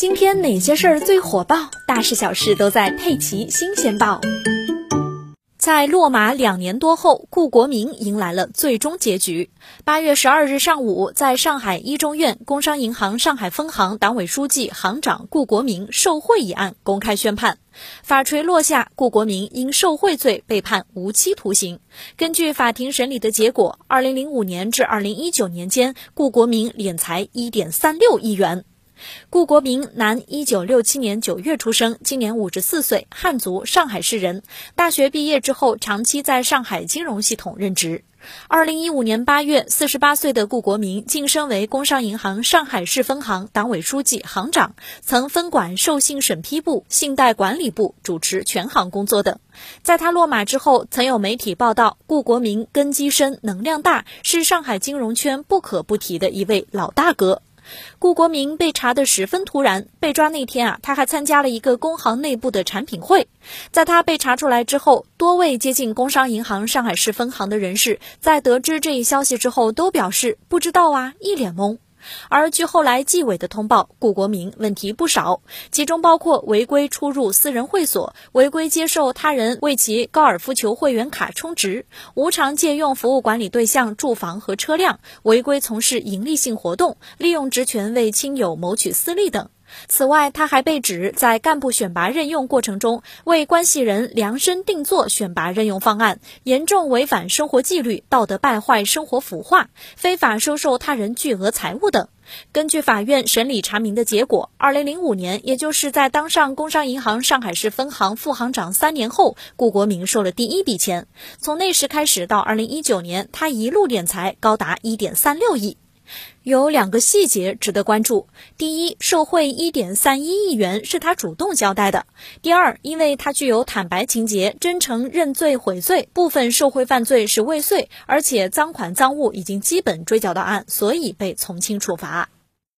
今天哪些事儿最火爆？大事小事都在《佩奇新鲜报》。在落马两年多后，顾国明迎来了最终结局。八月十二日上午，在上海一中院，工商银行上海分行党委书记、行长顾国明受贿一案公开宣判，法锤落下，顾国明因受贿罪被判无期徒刑。根据法庭审理的结果，二零零五年至二零一九年间，顾国明敛财一点三六亿元。顾国明，男，一九六七年九月出生，今年五十四岁，汉族，上海市人。大学毕业之后，长期在上海金融系统任职。二零一五年八月，四十八岁的顾国明晋升为工商银行上海市分行党委书记、行长，曾分管授信审批部、信贷管理部，主持全行工作等。在他落马之后，曾有媒体报道，顾国明根基深、能量大，是上海金融圈不可不提的一位老大哥。顾国明被查得十分突然，被抓那天啊，他还参加了一个工行内部的产品会。在他被查出来之后，多位接近工商银行上海市分行的人士，在得知这一消息之后，都表示不知道啊，一脸懵。而据后来纪委的通报，顾国明问题不少，其中包括违规出入私人会所、违规接受他人为其高尔夫球会员卡充值、无偿借用服务管理对象住房和车辆、违规从事营利性活动、利用职权为亲友谋取私利等。此外，他还被指在干部选拔任用过程中为关系人量身定做选拔任用方案，严重违反生活纪律、道德败坏、生活腐化、非法收受他人巨额财物等。根据法院审理查明的结果，二零零五年，也就是在当上工商银行上海市分行副行长三年后，顾国明收了第一笔钱。从那时开始到二零一九年，他一路敛财高达一点三六亿。有两个细节值得关注：第一，受贿一点三一亿元是他主动交代的；第二，因为他具有坦白情节、真诚认罪悔罪，部分受贿犯罪是未遂，而且赃款赃物已经基本追缴到案，所以被从轻处罚。